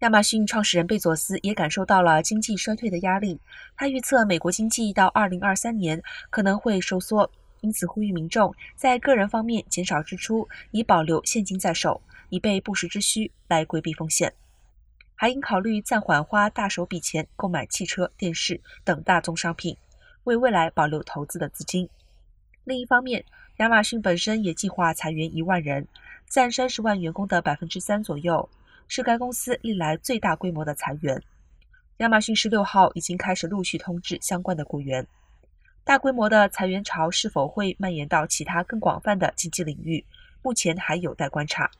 亚马逊创始人贝佐斯也感受到了经济衰退的压力，他预测美国经济到2023年可能会收缩，因此呼吁民众在个人方面减少支出，以保留现金在手，以备不时之需来规避风险。还应考虑暂缓花大手笔钱购买汽车、电视等大宗商品，为未来保留投资的资金。另一方面，亚马逊本身也计划裁员一万人，占三十万员工的百分之三左右。是该公司历来最大规模的裁员。亚马逊十六号已经开始陆续通知相关的雇员。大规模的裁员潮是否会蔓延到其他更广泛的经济领域，目前还有待观察。